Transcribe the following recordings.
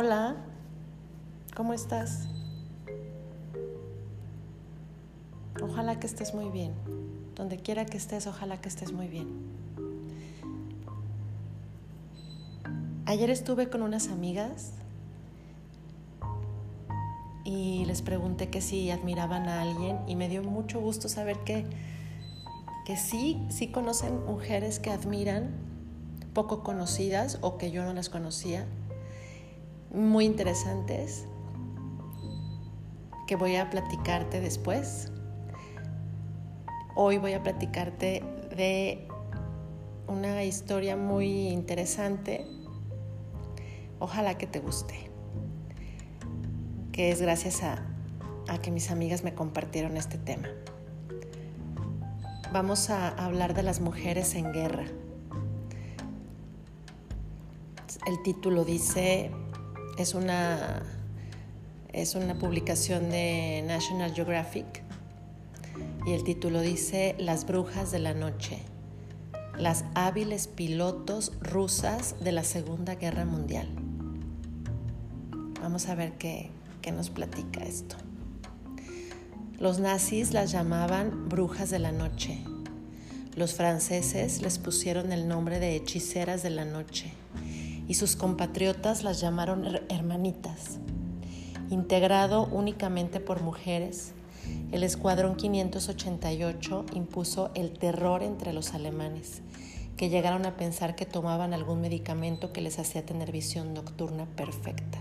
Hola, ¿cómo estás? Ojalá que estés muy bien. Donde quiera que estés, ojalá que estés muy bien. Ayer estuve con unas amigas y les pregunté que si admiraban a alguien y me dio mucho gusto saber que, que sí, sí conocen mujeres que admiran, poco conocidas o que yo no las conocía muy interesantes que voy a platicarte después. Hoy voy a platicarte de una historia muy interesante. Ojalá que te guste. Que es gracias a, a que mis amigas me compartieron este tema. Vamos a hablar de las mujeres en guerra. El título dice es una, es una publicación de National Geographic y el título dice Las brujas de la noche, las hábiles pilotos rusas de la Segunda Guerra Mundial. Vamos a ver qué, qué nos platica esto. Los nazis las llamaban brujas de la noche. Los franceses les pusieron el nombre de hechiceras de la noche y sus compatriotas las llamaron hermanitas. Integrado únicamente por mujeres, el Escuadrón 588 impuso el terror entre los alemanes, que llegaron a pensar que tomaban algún medicamento que les hacía tener visión nocturna perfecta.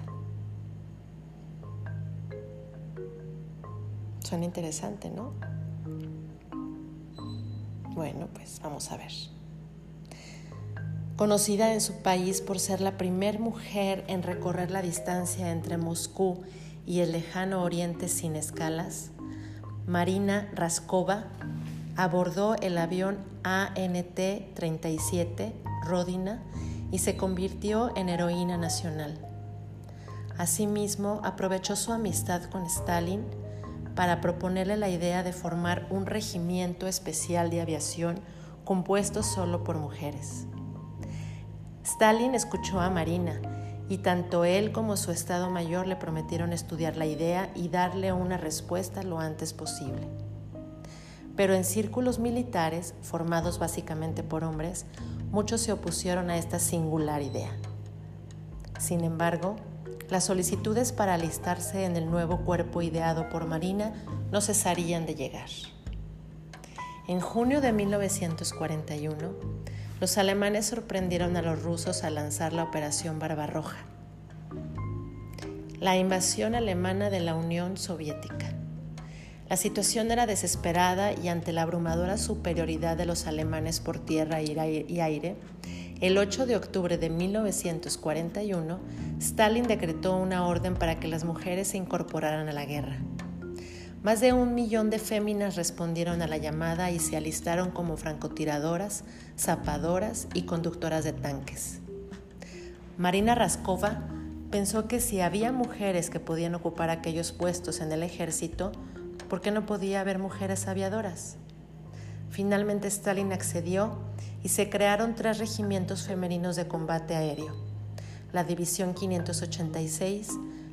Suena interesante, ¿no? Bueno, pues vamos a ver. Conocida en su país por ser la primer mujer en recorrer la distancia entre Moscú y el lejano oriente sin escalas, Marina Raskova abordó el avión ANT-37 Rodina y se convirtió en heroína nacional. Asimismo, aprovechó su amistad con Stalin para proponerle la idea de formar un regimiento especial de aviación compuesto solo por mujeres. Stalin escuchó a Marina y tanto él como su Estado Mayor le prometieron estudiar la idea y darle una respuesta lo antes posible. Pero en círculos militares, formados básicamente por hombres, muchos se opusieron a esta singular idea. Sin embargo, las solicitudes para alistarse en el nuevo cuerpo ideado por Marina no cesarían de llegar. En junio de 1941, los alemanes sorprendieron a los rusos al lanzar la Operación Barbarroja, la invasión alemana de la Unión Soviética. La situación era desesperada y ante la abrumadora superioridad de los alemanes por tierra y aire, el 8 de octubre de 1941, Stalin decretó una orden para que las mujeres se incorporaran a la guerra. Más de un millón de féminas respondieron a la llamada y se alistaron como francotiradoras, zapadoras y conductoras de tanques. Marina Raskova pensó que si había mujeres que podían ocupar aquellos puestos en el ejército, ¿por qué no podía haber mujeres aviadoras? Finalmente Stalin accedió y se crearon tres regimientos femeninos de combate aéreo, la División 586,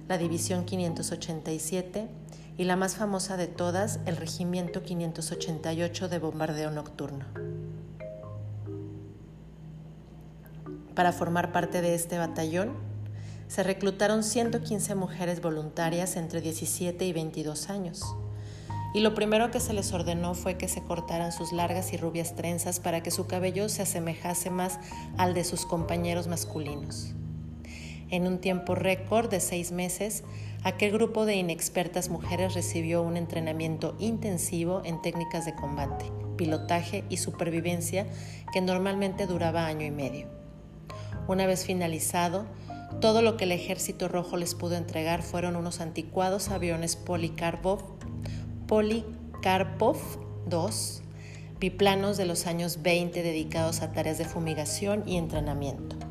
la División 587 y la más famosa de todas, el Regimiento 588 de Bombardeo Nocturno. Para formar parte de este batallón, se reclutaron 115 mujeres voluntarias entre 17 y 22 años. Y lo primero que se les ordenó fue que se cortaran sus largas y rubias trenzas para que su cabello se asemejase más al de sus compañeros masculinos. En un tiempo récord de seis meses, aquel grupo de inexpertas mujeres recibió un entrenamiento intensivo en técnicas de combate, pilotaje y supervivencia que normalmente duraba año y medio. Una vez finalizado, todo lo que el Ejército Rojo les pudo entregar fueron unos anticuados aviones Polikarpov, Polikarpov II, biplanos de los años 20 dedicados a tareas de fumigación y entrenamiento.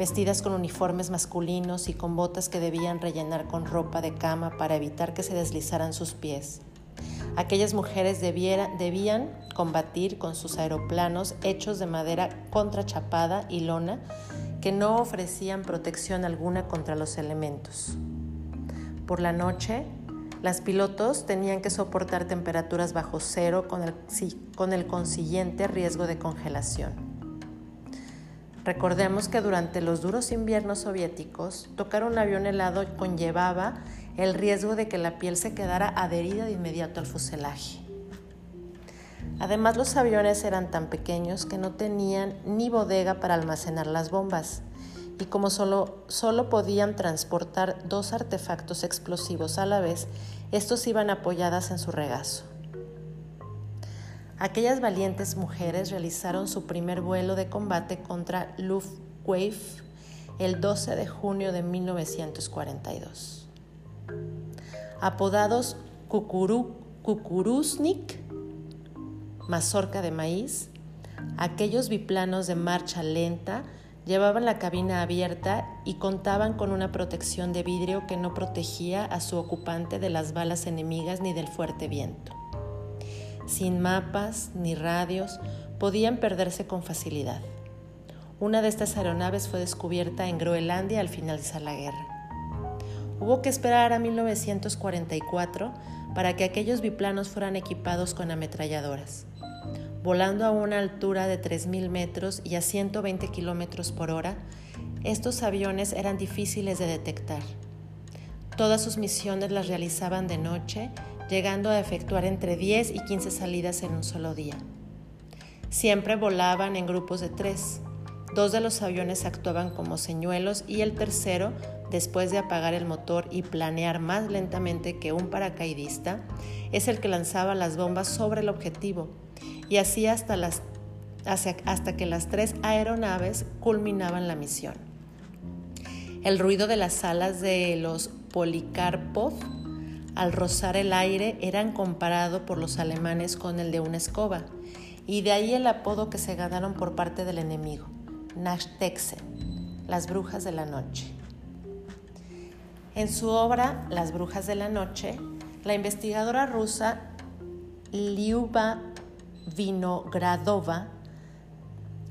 Vestidas con uniformes masculinos y con botas que debían rellenar con ropa de cama para evitar que se deslizaran sus pies. Aquellas mujeres debían combatir con sus aeroplanos hechos de madera contrachapada y lona que no ofrecían protección alguna contra los elementos. Por la noche, las pilotos tenían que soportar temperaturas bajo cero con el, con el consiguiente riesgo de congelación. Recordemos que durante los duros inviernos soviéticos, tocar un avión helado conllevaba el riesgo de que la piel se quedara adherida de inmediato al fuselaje. Además, los aviones eran tan pequeños que no tenían ni bodega para almacenar las bombas y como solo, solo podían transportar dos artefactos explosivos a la vez, estos iban apoyadas en su regazo. Aquellas valientes mujeres realizaron su primer vuelo de combate contra Luftwaffe el 12 de junio de 1942. Apodados Kukuruznik, mazorca de maíz, aquellos biplanos de marcha lenta llevaban la cabina abierta y contaban con una protección de vidrio que no protegía a su ocupante de las balas enemigas ni del fuerte viento sin mapas ni radios, podían perderse con facilidad. Una de estas aeronaves fue descubierta en Groenlandia al finalizar la guerra. Hubo que esperar a 1944 para que aquellos biplanos fueran equipados con ametralladoras. Volando a una altura de 3.000 metros y a 120 kilómetros por hora, estos aviones eran difíciles de detectar. Todas sus misiones las realizaban de noche llegando a efectuar entre 10 y 15 salidas en un solo día. Siempre volaban en grupos de tres. Dos de los aviones actuaban como señuelos y el tercero, después de apagar el motor y planear más lentamente que un paracaidista, es el que lanzaba las bombas sobre el objetivo y así hasta, las, hasta que las tres aeronaves culminaban la misión. El ruido de las alas de los Polikarpov al rozar el aire eran comparados por los alemanes con el de una escoba, y de ahí el apodo que se ganaron por parte del enemigo, Nachtexen, las brujas de la noche. En su obra Las brujas de la noche, la investigadora rusa Liuba Vinogradova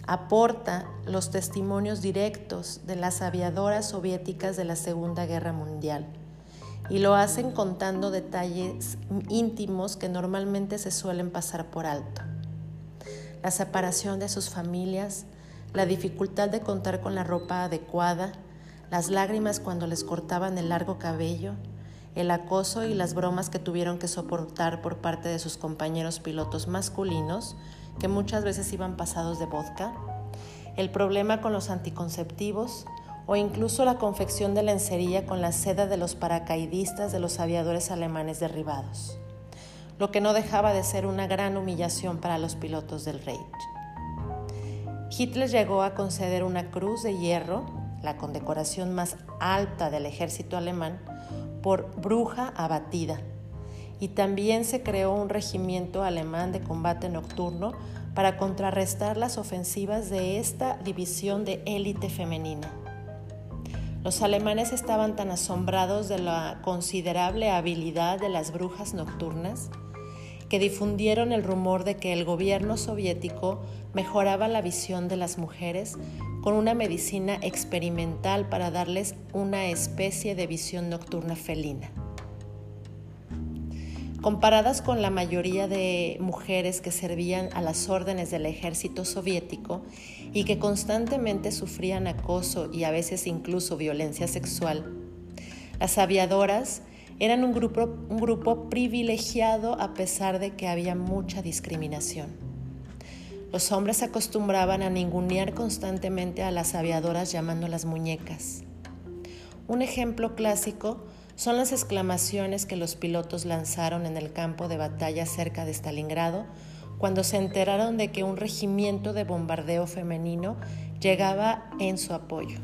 aporta los testimonios directos de las aviadoras soviéticas de la Segunda Guerra Mundial y lo hacen contando detalles íntimos que normalmente se suelen pasar por alto. La separación de sus familias, la dificultad de contar con la ropa adecuada, las lágrimas cuando les cortaban el largo cabello, el acoso y las bromas que tuvieron que soportar por parte de sus compañeros pilotos masculinos, que muchas veces iban pasados de vodka, el problema con los anticonceptivos, o incluso la confección de lencería con la seda de los paracaidistas de los aviadores alemanes derribados, lo que no dejaba de ser una gran humillación para los pilotos del Reich. Hitler llegó a conceder una cruz de hierro, la condecoración más alta del ejército alemán, por bruja abatida, y también se creó un regimiento alemán de combate nocturno para contrarrestar las ofensivas de esta división de élite femenina. Los alemanes estaban tan asombrados de la considerable habilidad de las brujas nocturnas que difundieron el rumor de que el gobierno soviético mejoraba la visión de las mujeres con una medicina experimental para darles una especie de visión nocturna felina. Comparadas con la mayoría de mujeres que servían a las órdenes del ejército soviético y que constantemente sufrían acoso y a veces incluso violencia sexual, las aviadoras eran un grupo, un grupo privilegiado a pesar de que había mucha discriminación. Los hombres acostumbraban a ningunear constantemente a las aviadoras llamándolas muñecas. Un ejemplo clásico son las exclamaciones que los pilotos lanzaron en el campo de batalla cerca de Stalingrado cuando se enteraron de que un regimiento de bombardeo femenino llegaba en su apoyo.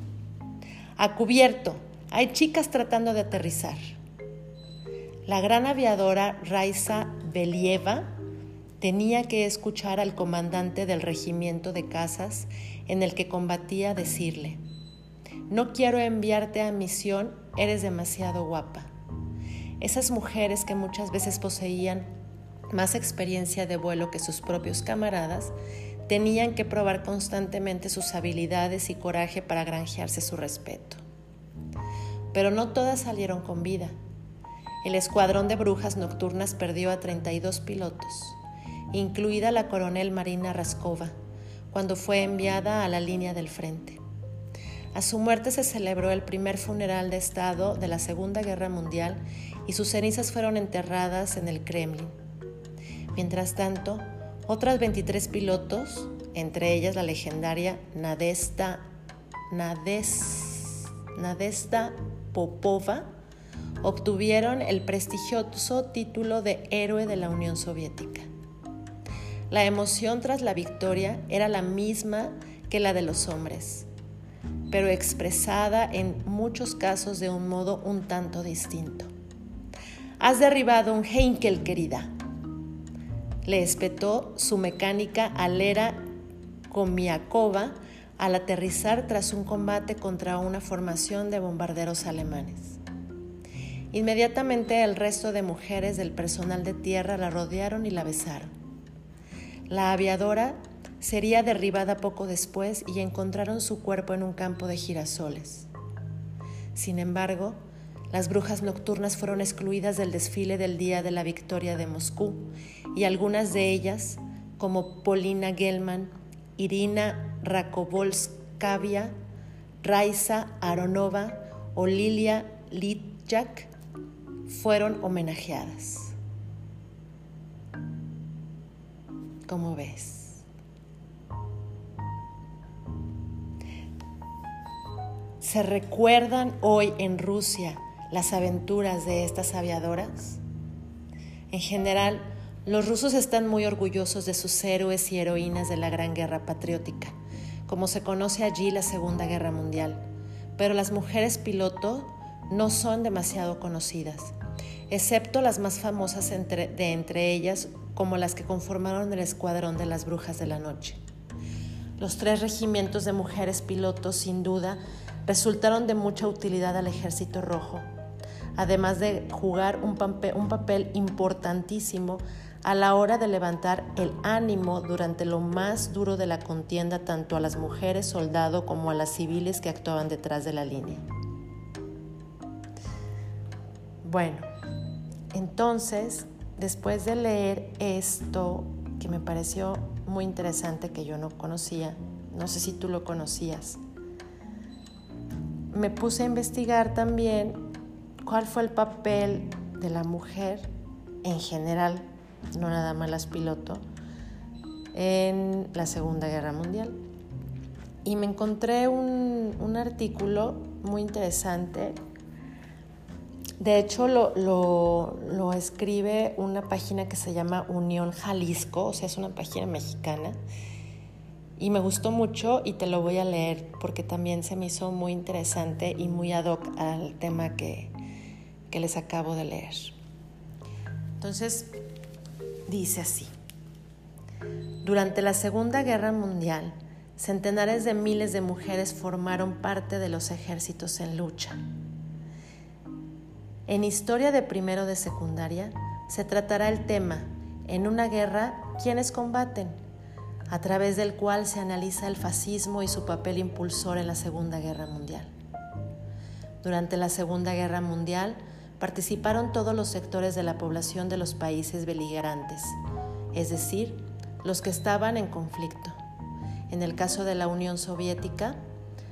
A cubierto, hay chicas tratando de aterrizar. La gran aviadora Raisa Believa tenía que escuchar al comandante del regimiento de casas en el que combatía decirle, no quiero enviarte a misión, eres demasiado guapa. Esas mujeres que muchas veces poseían más experiencia de vuelo que sus propios camaradas, tenían que probar constantemente sus habilidades y coraje para granjearse su respeto. Pero no todas salieron con vida. El escuadrón de brujas nocturnas perdió a 32 pilotos, incluida la coronel Marina Raskova, cuando fue enviada a la línea del frente. A su muerte se celebró el primer funeral de Estado de la Segunda Guerra Mundial y sus cenizas fueron enterradas en el Kremlin. Mientras tanto, otras 23 pilotos, entre ellas la legendaria Nadesta, Nadesta Popova, obtuvieron el prestigioso título de héroe de la Unión Soviética. La emoción tras la victoria era la misma que la de los hombres, pero expresada en muchos casos de un modo un tanto distinto. Has derribado un Heinkel, querida, le espetó su mecánica alera Komiakova al aterrizar tras un combate contra una formación de bombarderos alemanes. Inmediatamente el resto de mujeres del personal de tierra la rodearon y la besaron. La aviadora sería derribada poco después y encontraron su cuerpo en un campo de girasoles. Sin embargo, las brujas nocturnas fueron excluidas del desfile del Día de la Victoria de Moscú y algunas de ellas, como Polina Gelman, Irina Rakovolskavia, Raisa Aronova o Lilia Litjak, fueron homenajeadas. ¿Cómo ves? ¿Se recuerdan hoy en Rusia las aventuras de estas aviadoras? En general, los rusos están muy orgullosos de sus héroes y heroínas de la Gran Guerra Patriótica, como se conoce allí la Segunda Guerra Mundial, pero las mujeres piloto no son demasiado conocidas, excepto las más famosas de entre ellas, como las que conformaron el Escuadrón de las Brujas de la Noche. Los tres regimientos de mujeres pilotos, sin duda, resultaron de mucha utilidad al Ejército Rojo además de jugar un, papel importantísimo a la hora de levantar el ánimo durante lo más duro de la contienda tanto a las mujeres soldado como a las civiles que actuaban detrás de la línea. Bueno, entonces, después de leer esto, que me pareció muy interesante, que yo no conocía, no sé si tú lo conocías, me puse a investigar también cuál fue el papel de la mujer en general, no nada más las piloto, en la Segunda Guerra Mundial. Y me encontré un, artículo muy interesante. De hecho, lo, lo, escribe una página que se llama Unión Jalisco, o sea, es una página mexicana. Y me gustó mucho y te lo voy a leer porque también se me hizo muy interesante y muy ad hoc al tema que, que les acabo de leer. Entonces, dice así. Durante la Segunda Guerra Mundial, centenares de miles de mujeres formaron parte de los ejércitos en lucha. En Historia de Primero de Secundaria se tratará el tema, en una guerra, ¿quiénes combaten? A través del cual se analiza el fascismo y su papel impulsor en la Segunda Guerra Mundial. Durante la Segunda Guerra Mundial, participaron todos los sectores de la población de los países beligerantes, es decir, los que estaban en conflicto. En el caso de la Unión Soviética,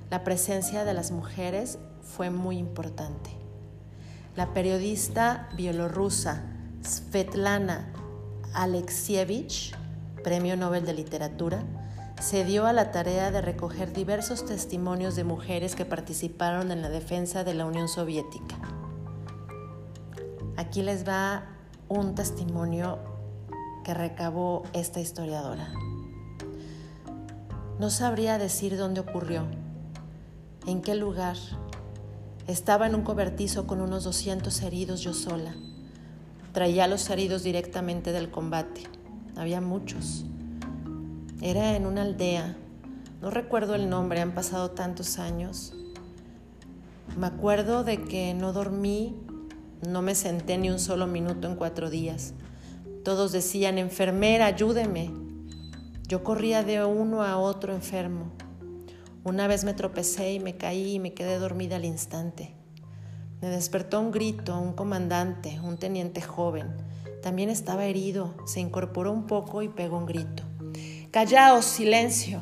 la presencia de las mujeres fue muy importante. La periodista bielorrusa Svetlana Alexievich, Premio Nobel de Literatura, se dio a la tarea de recoger diversos testimonios de mujeres que participaron en la defensa de la Unión Soviética. Aquí les va un testimonio que recabó esta historiadora. No sabría decir dónde ocurrió, en qué lugar. Estaba en un cobertizo con unos 200 heridos yo sola. Traía a los heridos directamente del combate. Había muchos. Era en una aldea. No recuerdo el nombre, han pasado tantos años. Me acuerdo de que no dormí no me senté ni un solo minuto en cuatro días. Todos decían, enfermera, ayúdeme. Yo corría de uno a otro enfermo. Una vez me tropecé y me caí y me quedé dormida al instante. Me despertó un grito, un comandante, un teniente joven. También estaba herido, se incorporó un poco y pegó un grito. Callaos, silencio.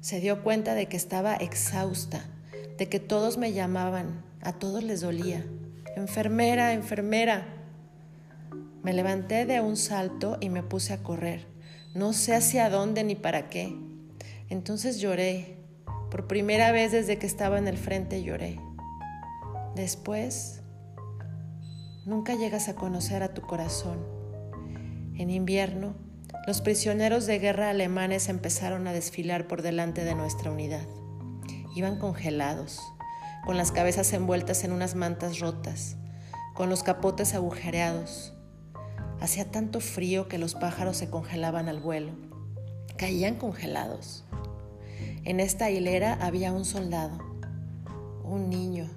Se dio cuenta de que estaba exhausta, de que todos me llamaban, a todos les dolía. Enfermera, enfermera. Me levanté de un salto y me puse a correr. No sé hacia dónde ni para qué. Entonces lloré. Por primera vez desde que estaba en el frente lloré. Después, nunca llegas a conocer a tu corazón. En invierno, los prisioneros de guerra alemanes empezaron a desfilar por delante de nuestra unidad. Iban congelados, con las cabezas envueltas en unas mantas rotas, con los capotes agujereados. Hacía tanto frío que los pájaros se congelaban al vuelo. Caían congelados. En esta hilera había un soldado, un niño.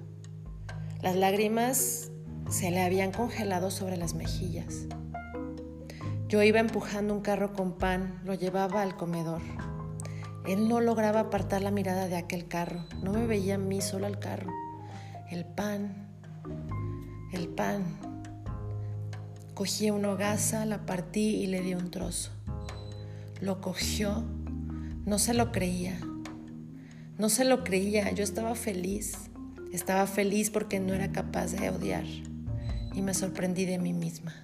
Las lágrimas se le habían congelado sobre las mejillas. Yo iba empujando un carro con pan, lo llevaba al comedor. Él no lograba apartar la mirada de aquel carro, no me veía a mí, solo al carro. El pan, el pan. Cogí una hogaza, la partí y le di un trozo. Lo cogió, no se lo creía. No se lo creía, yo estaba feliz. Estaba feliz porque no era capaz de odiar y me sorprendí de mí misma.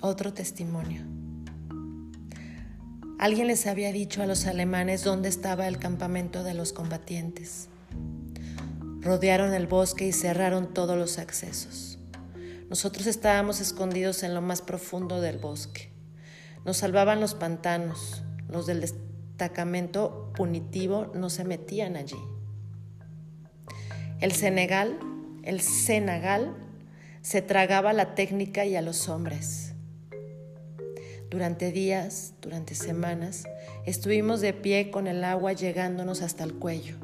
Otro testimonio. Alguien les había dicho a los alemanes dónde estaba el campamento de los combatientes. Rodearon el bosque y cerraron todos los accesos. Nosotros estábamos escondidos en lo más profundo del bosque. Nos salvaban los pantanos. Los del destacamento punitivo no se metían allí. El Senegal, el Senegal, se tragaba la técnica y a los hombres. Durante días, durante semanas, estuvimos de pie con el agua llegándonos hasta el cuello.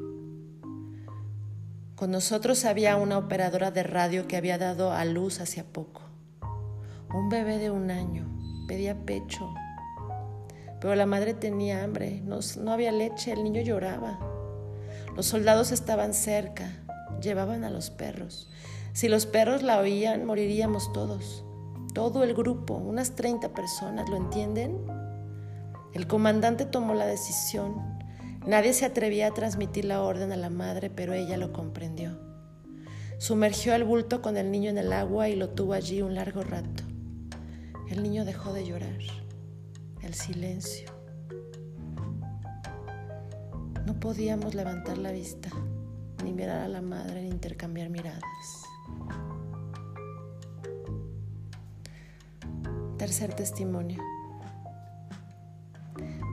Con nosotros había una operadora de radio que había dado a luz hacia poco. Un bebé de un año, pedía pecho. Pero la madre tenía hambre, no, no había leche, el niño lloraba. Los soldados estaban cerca, llevaban a los perros. Si los perros la oían, moriríamos todos todo el grupo, unas 30 personas, ¿lo entienden? El comandante tomó la decisión. Nadie se atrevía a transmitir la orden a la madre, pero ella lo comprendió. Sumergió el bulto con el niño en el agua y lo tuvo allí un largo rato. El niño dejó de llorar. El silencio. No podíamos levantar la vista, ni mirar a la madre, ni intercambiar miradas. Tercer testimonio.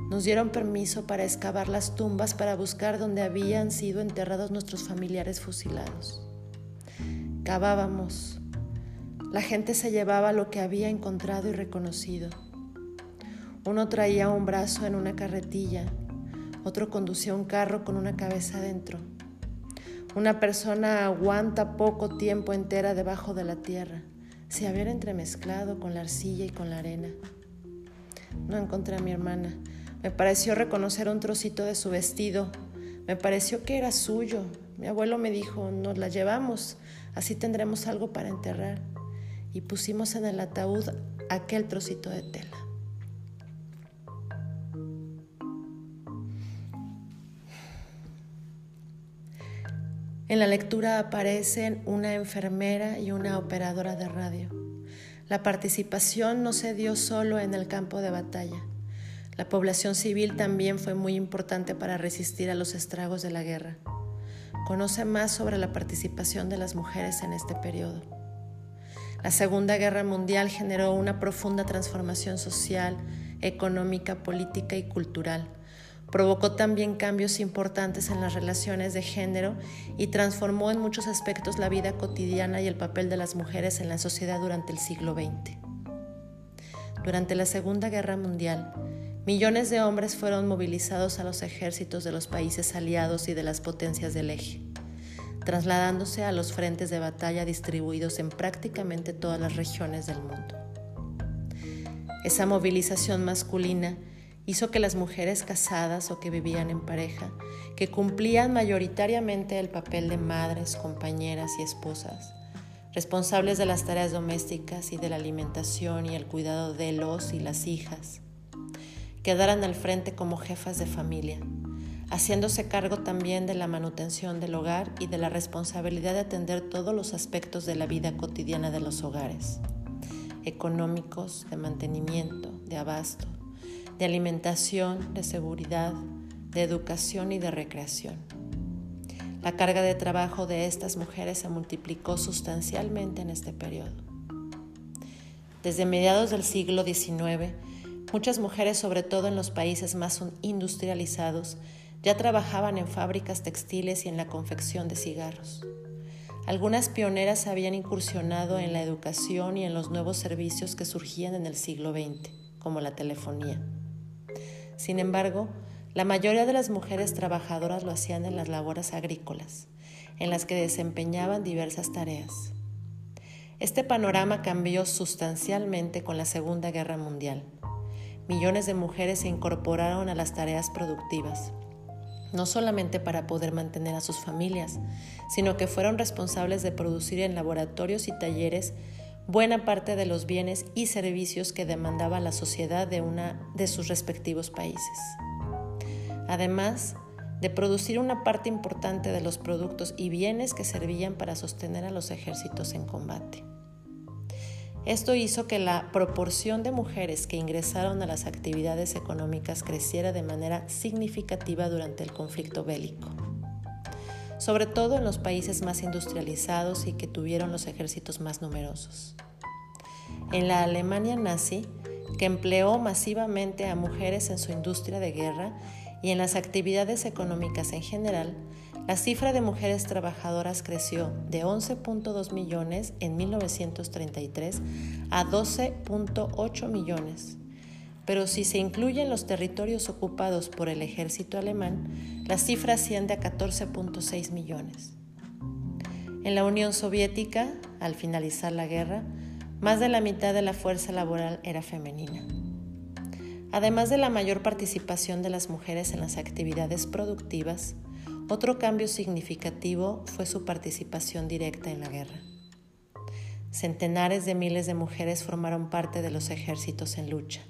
Nos dieron permiso para excavar las tumbas para buscar donde habían sido enterrados nuestros familiares fusilados. Cavábamos. La gente se llevaba lo que había encontrado y reconocido. Uno traía un brazo en una carretilla, otro conducía un carro con una cabeza dentro. Una persona aguanta poco tiempo entera debajo de la tierra se había entremezclado con la arcilla y con la arena. No encontré a mi hermana. Me pareció reconocer un trocito de su vestido. Me pareció que era suyo. Mi abuelo me dijo, nos la llevamos, así tendremos algo para enterrar. Y pusimos en el ataúd aquel trocito de tela. En la lectura aparecen una enfermera y una operadora de radio. La participación no se dio solo en el campo de batalla. La población civil también fue muy importante para resistir a los estragos de la guerra. Conoce más sobre la participación de las mujeres en este periodo. La Segunda Guerra Mundial generó una profunda transformación social, económica, política y cultural Provocó también cambios importantes en las relaciones de género y transformó en muchos aspectos la vida cotidiana y el papel de las mujeres en la sociedad durante el siglo XX. Durante la Segunda Guerra Mundial, millones de hombres fueron movilizados a los ejércitos de los países aliados y de las potencias del eje, trasladándose a los frentes de batalla distribuidos en prácticamente todas las regiones del mundo. Esa movilización masculina hizo que las mujeres casadas o que vivían en pareja, que cumplían mayoritariamente el papel de madres, compañeras y esposas, responsables de las tareas domésticas y de la alimentación y el cuidado de los y las hijas, quedaran al frente como jefas de familia, haciéndose cargo también de la manutención del hogar y de la responsabilidad de atender todos los aspectos de la vida cotidiana de los hogares, económicos, de mantenimiento, de abasto, de alimentación, de seguridad, de educación y de recreación. La carga de trabajo de estas mujeres se multiplicó sustancialmente en este periodo. Desde mediados del siglo XIX, muchas mujeres, sobre todo en los países más industrializados, ya trabajaban en fábricas textiles y en la confección de cigarros. Algunas pioneras habían incursionado en la educación y en los nuevos servicios que surgían en el siglo XX, como la telefonía. Sin embargo, la mayoría de las mujeres trabajadoras lo hacían en las labores agrícolas, en las que desempeñaban diversas tareas. Este panorama cambió sustancialmente con la Segunda Guerra Mundial. Millones de mujeres se incorporaron a las tareas productivas, no solamente para poder mantener a sus familias, sino que fueron responsables de producir en laboratorios y talleres buena parte de los bienes y servicios que demandaba la sociedad de, una, de sus respectivos países. Además de producir una parte importante de los productos y bienes que servían para sostener a los ejércitos en combate. Esto hizo que la proporción de mujeres que ingresaron a las actividades económicas creciera de manera significativa durante el conflicto bélico sobre todo en los países más industrializados y que tuvieron los ejércitos más numerosos. En la Alemania nazi, que empleó masivamente a mujeres en su industria de guerra y en las actividades económicas en general, la cifra de mujeres trabajadoras creció de 11.2 millones en 1933 a 12.8 millones pero si se incluyen los territorios ocupados por el ejército alemán, la cifra asciende a 14.6 millones. En la Unión Soviética, al finalizar la guerra, más de la mitad de la fuerza laboral era femenina. Además de la mayor participación de las mujeres en las actividades productivas, otro cambio significativo fue su participación directa en la guerra. Centenares de miles de mujeres formaron parte de los ejércitos en lucha.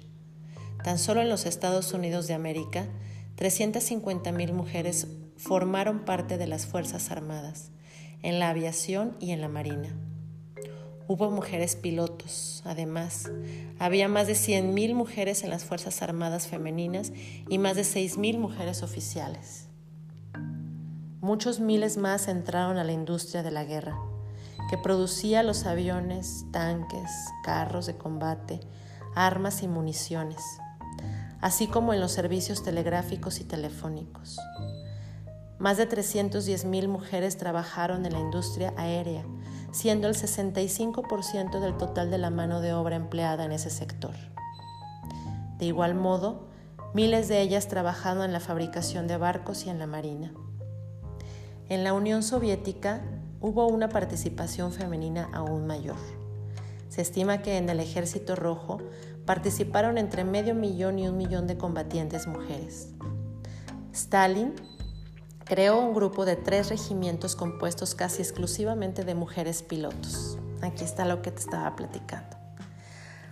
Tan solo en los Estados Unidos de América, 350.000 mujeres formaron parte de las Fuerzas Armadas, en la aviación y en la marina. Hubo mujeres pilotos, además. Había más de 100.000 mujeres en las Fuerzas Armadas femeninas y más de 6.000 mujeres oficiales. Muchos miles más entraron a la industria de la guerra, que producía los aviones, tanques, carros de combate, armas y municiones así como en los servicios telegráficos y telefónicos. Más de 310.000 mujeres trabajaron en la industria aérea, siendo el 65% del total de la mano de obra empleada en ese sector. De igual modo, miles de ellas trabajaron en la fabricación de barcos y en la marina. En la Unión Soviética hubo una participación femenina aún mayor. Se estima que en el Ejército Rojo participaron entre medio millón y un millón de combatientes mujeres. Stalin creó un grupo de tres regimientos compuestos casi exclusivamente de mujeres pilotos. Aquí está lo que te estaba platicando.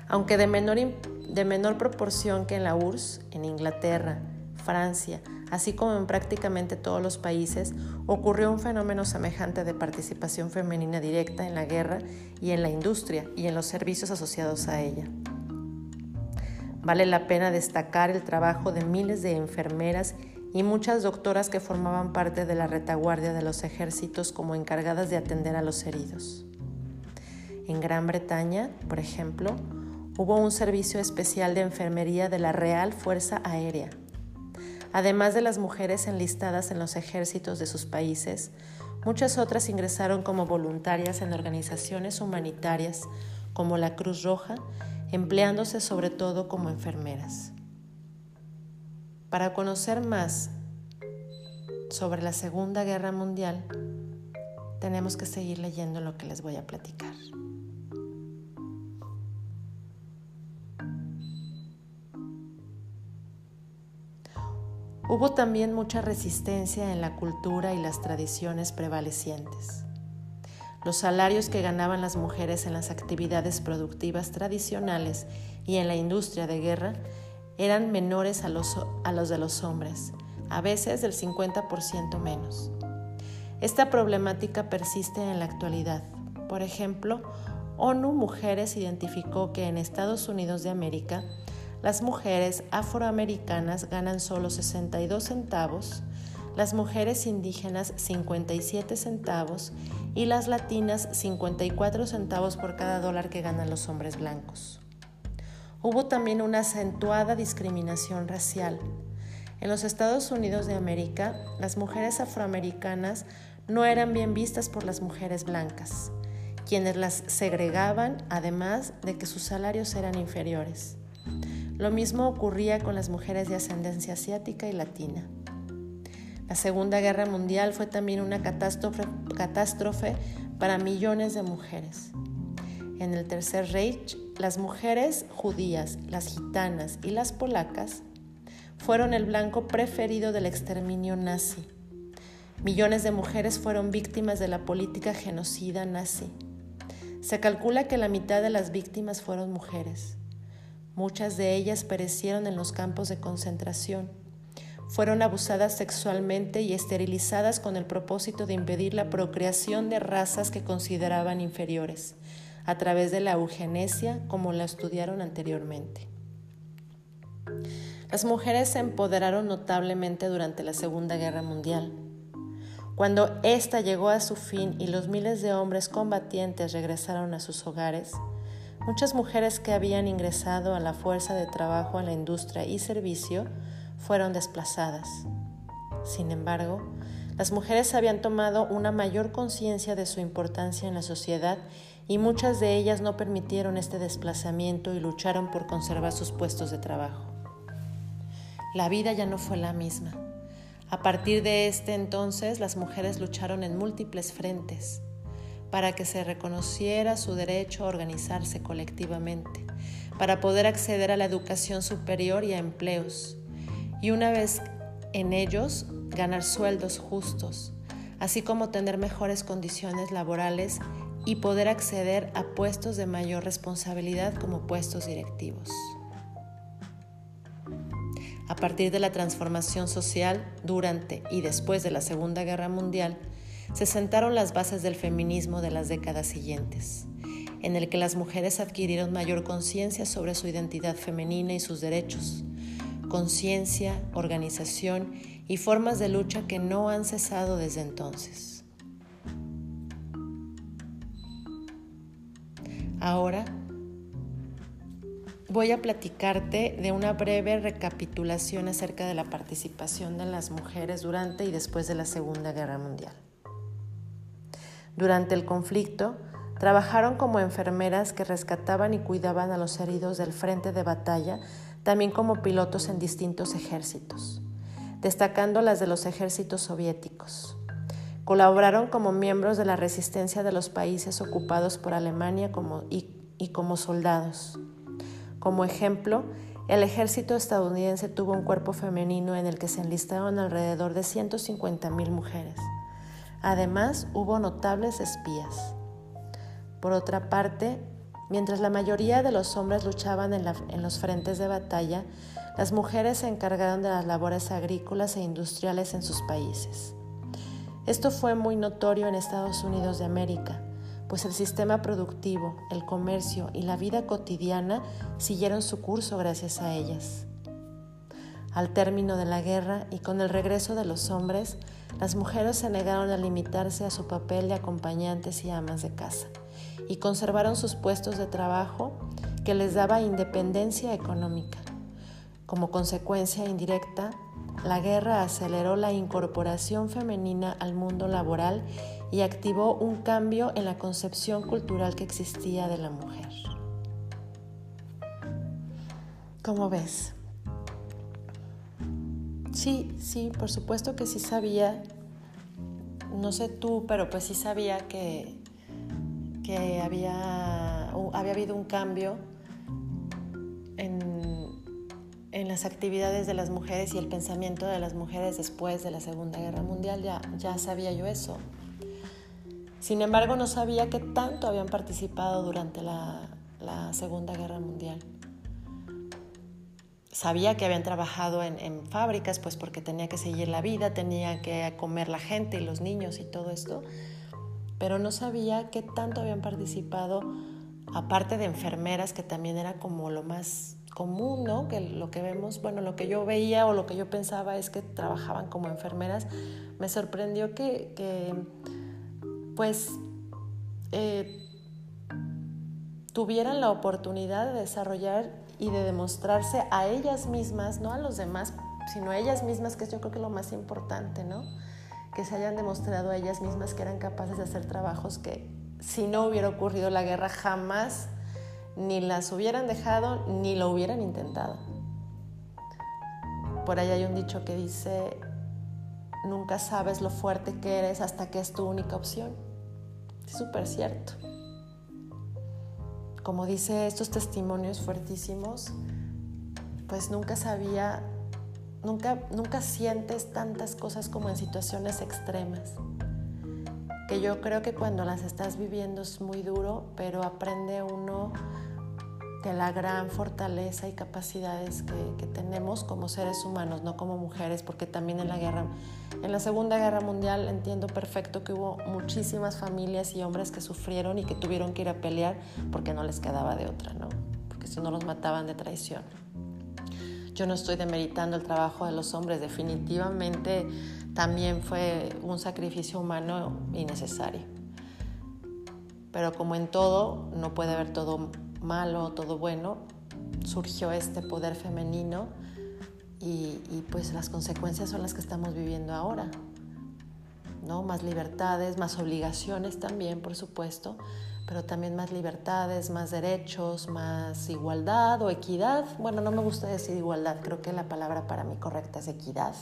Aunque de menor, de menor proporción que en la URSS, en Inglaterra, Francia, así como en prácticamente todos los países, ocurrió un fenómeno semejante de participación femenina directa en la guerra y en la industria y en los servicios asociados a ella. Vale la pena destacar el trabajo de miles de enfermeras y muchas doctoras que formaban parte de la retaguardia de los ejércitos como encargadas de atender a los heridos. En Gran Bretaña, por ejemplo, hubo un servicio especial de enfermería de la Real Fuerza Aérea. Además de las mujeres enlistadas en los ejércitos de sus países, muchas otras ingresaron como voluntarias en organizaciones humanitarias como la Cruz Roja empleándose sobre todo como enfermeras. Para conocer más sobre la Segunda Guerra Mundial, tenemos que seguir leyendo lo que les voy a platicar. Hubo también mucha resistencia en la cultura y las tradiciones prevalecientes. Los salarios que ganaban las mujeres en las actividades productivas tradicionales y en la industria de guerra eran menores a los, a los de los hombres, a veces del 50% menos. Esta problemática persiste en la actualidad. Por ejemplo, ONU Mujeres identificó que en Estados Unidos de América las mujeres afroamericanas ganan solo 62 centavos, las mujeres indígenas 57 centavos y las latinas 54 centavos por cada dólar que ganan los hombres blancos. Hubo también una acentuada discriminación racial. En los Estados Unidos de América, las mujeres afroamericanas no eran bien vistas por las mujeres blancas, quienes las segregaban además de que sus salarios eran inferiores. Lo mismo ocurría con las mujeres de ascendencia asiática y latina. La Segunda Guerra Mundial fue también una catástrofe, para millones de mujeres. En el Tercer Reich, las mujeres judías, las gitanas y las polacas fueron el blanco preferido del exterminio nazi. Millones de mujeres fueron víctimas de la política genocida nazi. Se calcula que la mitad de las víctimas fueron mujeres. Muchas de ellas perecieron en los campos de concentración. Fueron abusadas sexualmente y esterilizadas con el propósito de impedir la procreación de razas que consideraban inferiores, a través de la eugenesia como la estudiaron anteriormente. Las mujeres se empoderaron notablemente durante la Segunda Guerra Mundial. Cuando ésta llegó a su fin y los miles de hombres combatientes regresaron a sus hogares, Muchas mujeres que habían ingresado a la fuerza de trabajo en la industria y servicio fueron desplazadas. Sin embargo, las mujeres habían tomado una mayor conciencia de su importancia en la sociedad y muchas de ellas no permitieron este desplazamiento y lucharon por conservar sus puestos de trabajo. La vida ya no fue la misma. A partir de este entonces, las mujeres lucharon en múltiples frentes para que se reconociera su derecho a organizarse colectivamente, para poder acceder a la educación superior y a empleos, y una vez en ellos ganar sueldos justos, así como tener mejores condiciones laborales y poder acceder a puestos de mayor responsabilidad como puestos directivos. A partir de la transformación social durante y después de la Segunda Guerra Mundial, se sentaron las bases del feminismo de las décadas siguientes, en el que las mujeres adquirieron mayor conciencia sobre su identidad femenina y sus derechos, conciencia, organización y formas de lucha que no han cesado desde entonces. Ahora voy a platicarte de una breve recapitulación acerca de la participación de las mujeres durante y después de la Segunda Guerra Mundial. Durante el conflicto, trabajaron como enfermeras que rescataban y cuidaban a los heridos del frente de batalla, también como pilotos en distintos ejércitos, destacando las de los ejércitos soviéticos. Colaboraron como miembros de la resistencia de los países ocupados por Alemania como, y, y como soldados. Como ejemplo, el ejército estadounidense tuvo un cuerpo femenino en el que se enlistaron alrededor de 150.000 mujeres. Además, hubo notables espías. Por otra parte, mientras la mayoría de los hombres luchaban en, los frentes de batalla, las mujeres se encargaron de las labores agrícolas e industriales en sus países. Esto fue muy notorio en Estados Unidos de América, pues el sistema productivo, el comercio y la vida cotidiana siguieron su curso gracias a ellas. Al término de la guerra y con el regreso de los hombres, las mujeres se negaron a limitarse a su papel de acompañantes y amas de casa y conservaron sus puestos de trabajo que les daba independencia económica. Como consecuencia indirecta, la guerra aceleró la incorporación femenina al mundo laboral y activó un cambio en la concepción cultural que existía de la mujer. ¿Cómo ves? Sí, sí, por supuesto que sí sabía, no sé tú, pero pues sí sabía que, que había, había habido un cambio en, en las actividades de las mujeres y el pensamiento de las mujeres después de la Segunda Guerra Mundial, ya, ya sabía yo eso. Sin embargo, no sabía qué tanto habían participado durante la, la Segunda Guerra Mundial. Sabía que habían trabajado en, fábricas, pues porque tenía que seguir la vida, tenía que comer la gente y los niños y todo esto, pero no sabía qué tanto habían participado, aparte de enfermeras, que también era como lo más común, ¿no? Que lo que vemos, bueno, lo que yo veía o lo que yo pensaba es que trabajaban como enfermeras. Me sorprendió que, pues, eh, tuvieran la oportunidad de desarrollar y de demostrarse a ellas mismas, no a los demás, sino a ellas mismas, que yo creo que es lo más importante, ¿no? Que se hayan demostrado a ellas mismas que eran capaces de hacer trabajos que si no hubiera ocurrido la guerra jamás ni las hubieran dejado ni lo hubieran intentado. Por ahí hay un dicho que dice, nunca sabes lo fuerte que eres hasta que es tu única opción. Es súper cierto. Como dice estos testimonios fuertísimos, pues nunca sabía, nunca, nunca sientes tantas cosas como en situaciones extremas. Que yo creo que cuando las estás viviendo es muy duro, pero aprende uno de la gran fortaleza y capacidades que, tenemos como seres humanos, no como mujeres, porque también en la guerra, en la Segunda Guerra Mundial entiendo perfecto que hubo muchísimas familias y hombres que sufrieron y que tuvieron que ir a pelear porque no les quedaba de otra, ¿no? Porque si no los mataban de traición. Yo no estoy demeritando el trabajo de los hombres, definitivamente también fue un sacrificio humano innecesario. Pero como en todo, no puede haber todo malo, todo bueno, surgió este poder femenino y, pues las consecuencias son las que estamos viviendo ahora. ¿No? Más libertades, más obligaciones también, por supuesto, pero también más libertades, más derechos, más igualdad o equidad. Bueno, no me gusta decir igualdad, creo que la palabra para mí correcta es equidad.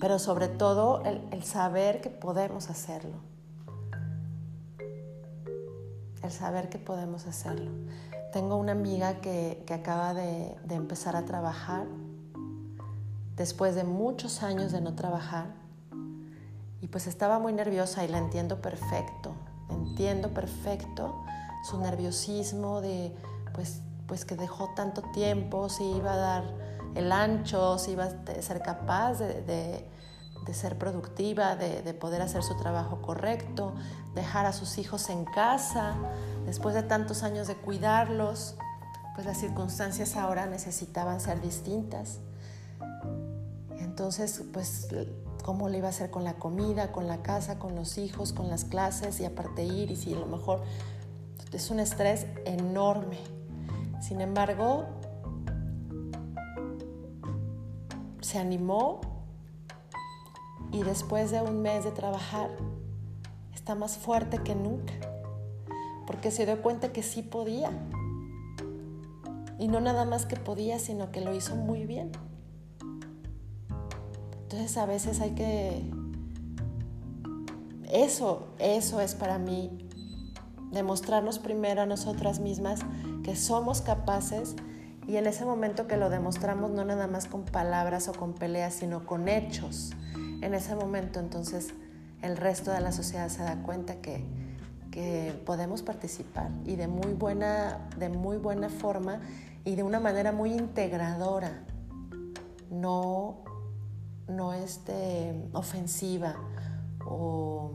Pero sobre todo el saber que podemos hacerlo el saber que podemos hacerlo. Tengo una amiga que, acaba de, empezar a trabajar después de muchos años de no trabajar y pues estaba muy nerviosa y la entiendo perfecto, entiendo perfecto su nerviosismo de pues, pues que dejó tanto tiempo, si iba a dar el ancho, si iba a ser capaz de de ser productiva, de, poder hacer su trabajo correcto, dejar a sus hijos en casa, después de tantos años de cuidarlos, pues las circunstancias ahora necesitaban ser distintas. Entonces, pues, ¿cómo le iba a hacer con la comida, con la casa, con los hijos, con las clases y aparte ir? Y si a lo mejor es un estrés enorme. Sin embargo, se animó y después de un mes de trabajar está más fuerte que nunca, porque se dio cuenta que sí podía. Y no nada más que podía, sino que lo hizo muy bien. Entonces a veces hay que... Eso, eso es para mí demostrarnos primero a nosotras mismas que somos capaces y en ese momento que lo demostramos no nada más con palabras o con peleas, sino con hechos. En ese momento entonces el resto de la sociedad se da cuenta que, podemos participar y de muy, buena, de muy buena forma y de una manera muy integradora, no, no este, ofensiva o,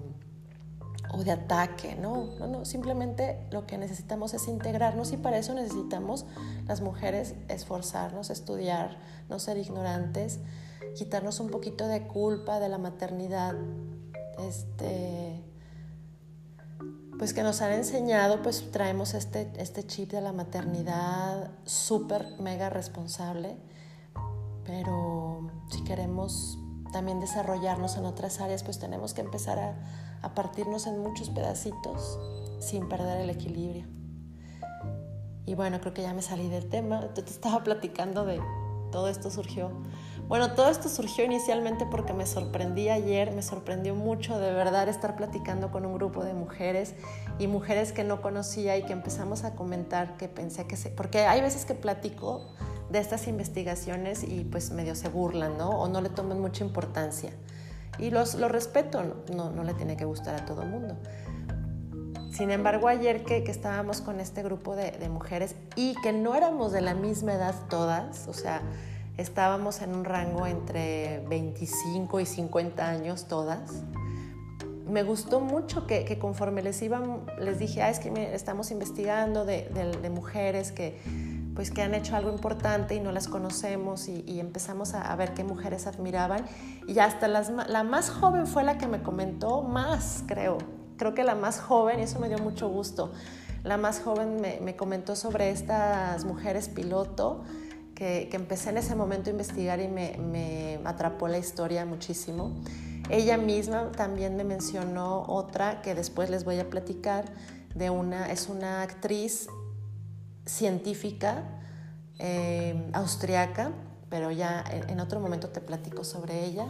o de ataque, ¿no? No, no, simplemente lo que necesitamos es integrarnos y para eso necesitamos las mujeres esforzarnos, estudiar, no ser ignorantes quitarnos un poquito de culpa de la maternidad, este, pues que nos han enseñado, pues traemos este, este chip de la maternidad súper, mega responsable, pero si queremos también desarrollarnos en otras áreas, pues tenemos que empezar a, a partirnos en muchos pedacitos sin perder el equilibrio. Y bueno, creo que ya me salí del tema. Te estaba platicando de todo esto surgió bueno, todo esto surgió inicialmente porque me sorprendí ayer, me sorprendió mucho de verdad estar platicando con un grupo de mujeres y mujeres que no conocía y que empezamos a comentar que pensé que se... Porque hay veces que platico de estas investigaciones y pues medio se burlan, ¿no? O no le toman mucha importancia. Y los, lo respeto, no, no le tiene que gustar a todo el mundo. Sin embargo, ayer que, que estábamos con este grupo de, mujeres y que no éramos de la misma edad todas, o sea, estábamos en un rango entre 25 y 50 años todas, me gustó mucho que, conforme les iban, les dije, ah, es que estamos investigando de, mujeres que, pues, que han hecho algo importante y no las conocemos y, empezamos a, ver qué mujeres admiraban. Y hasta las, la más joven fue la que me comentó más, creo, creo que la más joven, y eso me dio mucho gusto, la más joven me, me comentó sobre estas mujeres piloto, que, que, empecé en ese momento a investigar y me, me atrapó la historia muchísimo. Ella misma también me mencionó otra que después les voy a platicar, de una, es una actriz científica eh, austriaca, pero ya en otro momento te platico sobre ella.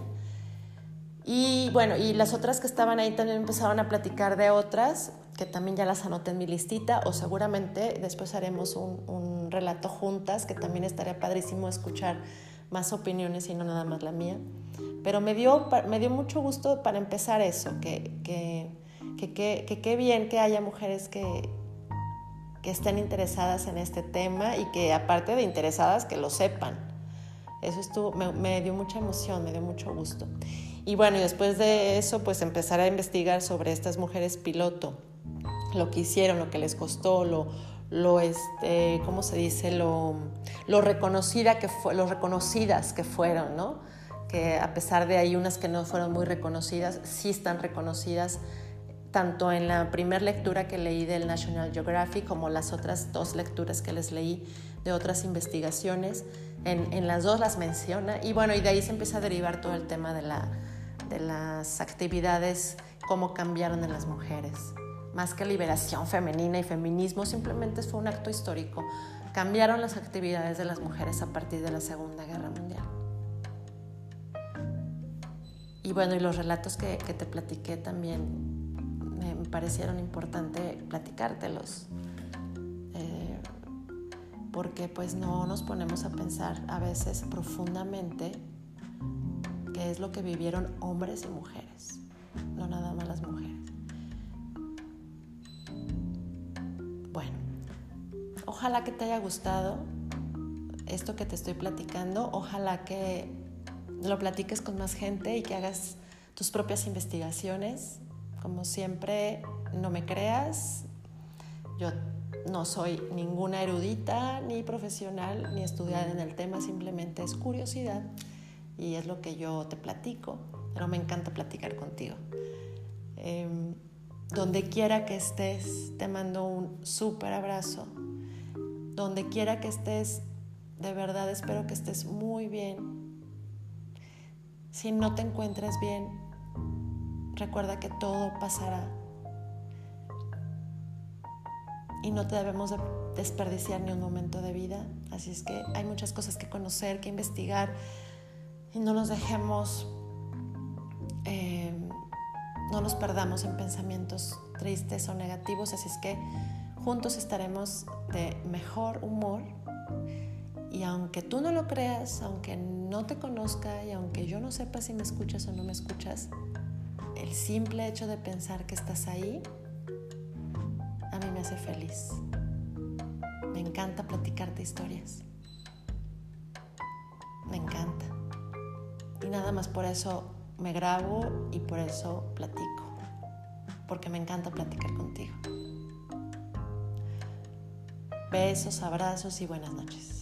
Y bueno, y las otras que estaban ahí también empezaron a platicar de otras, que también ya las anoté en mi listita, o seguramente después haremos un, un relato juntas, que también estaría padrísimo escuchar más opiniones y no nada más la mía. Pero me dio, me dio mucho gusto para empezar eso, que que, que, que, que, bien que haya mujeres que, que estén interesadas en este tema y que aparte de interesadas, que lo sepan. Eso estuvo, me, me dio mucha emoción, me dio mucho gusto. Y bueno, después de eso, pues empezar a investigar sobre estas mujeres piloto, lo que hicieron, lo que les costó, lo, lo este, ¿cómo se dice? Lo, lo reconocida que fue, lo reconocidas que fueron, ¿no? Que a pesar de hay unas que no fueron muy reconocidas, sí están reconocidas tanto en la primera lectura que leí del National Geographic como las otras dos lecturas que les leí de otras investigaciones. En, en las dos las menciona y bueno, y de ahí se empieza a derivar todo el tema de la, de las actividades, cómo cambiaron en las mujeres. Más que liberación femenina y feminismo, simplemente fue un acto histórico. Cambiaron las actividades de las mujeres a partir de la Segunda Guerra Mundial. Y bueno, y los relatos que, que te platiqué también parecieron importante platicártelos. Eh, porque pues no nos ponemos a pensar a veces profundamente que es lo que vivieron hombres y mujeres, no nada más las mujeres. Bueno, ojalá que te haya gustado esto que te estoy platicando, ojalá que lo platiques con más gente y que hagas tus propias investigaciones. Como siempre, no me creas, yo no soy ninguna erudita, ni profesional, ni estudiada en el tema, simplemente es curiosidad y es lo que yo te platico, pero me encanta platicar contigo. Eh, donde quiera que estés, te mando un súper abrazo. Donde quiera que estés, de verdad espero que estés muy bien. Si no te encuentras bien, recuerda que todo pasará. Y no te debemos de desperdiciar ni un momento de vida. Así es que hay muchas cosas que conocer, que investigar y no nos dejemos, eh, no nos perdamos en pensamientos tristes o negativos, así es que juntos estaremos de mejor humor y aunque tú no lo creas, aunque no te conozca y aunque yo no sepa si me escuchas o no me escuchas, el simple hecho de pensar que estás ahí a mí me hace feliz. Me encanta platicarte historias. Me encanta. Y nada más por eso me grabo y por eso platico. Porque me encanta platicar contigo. Besos, abrazos y buenas noches.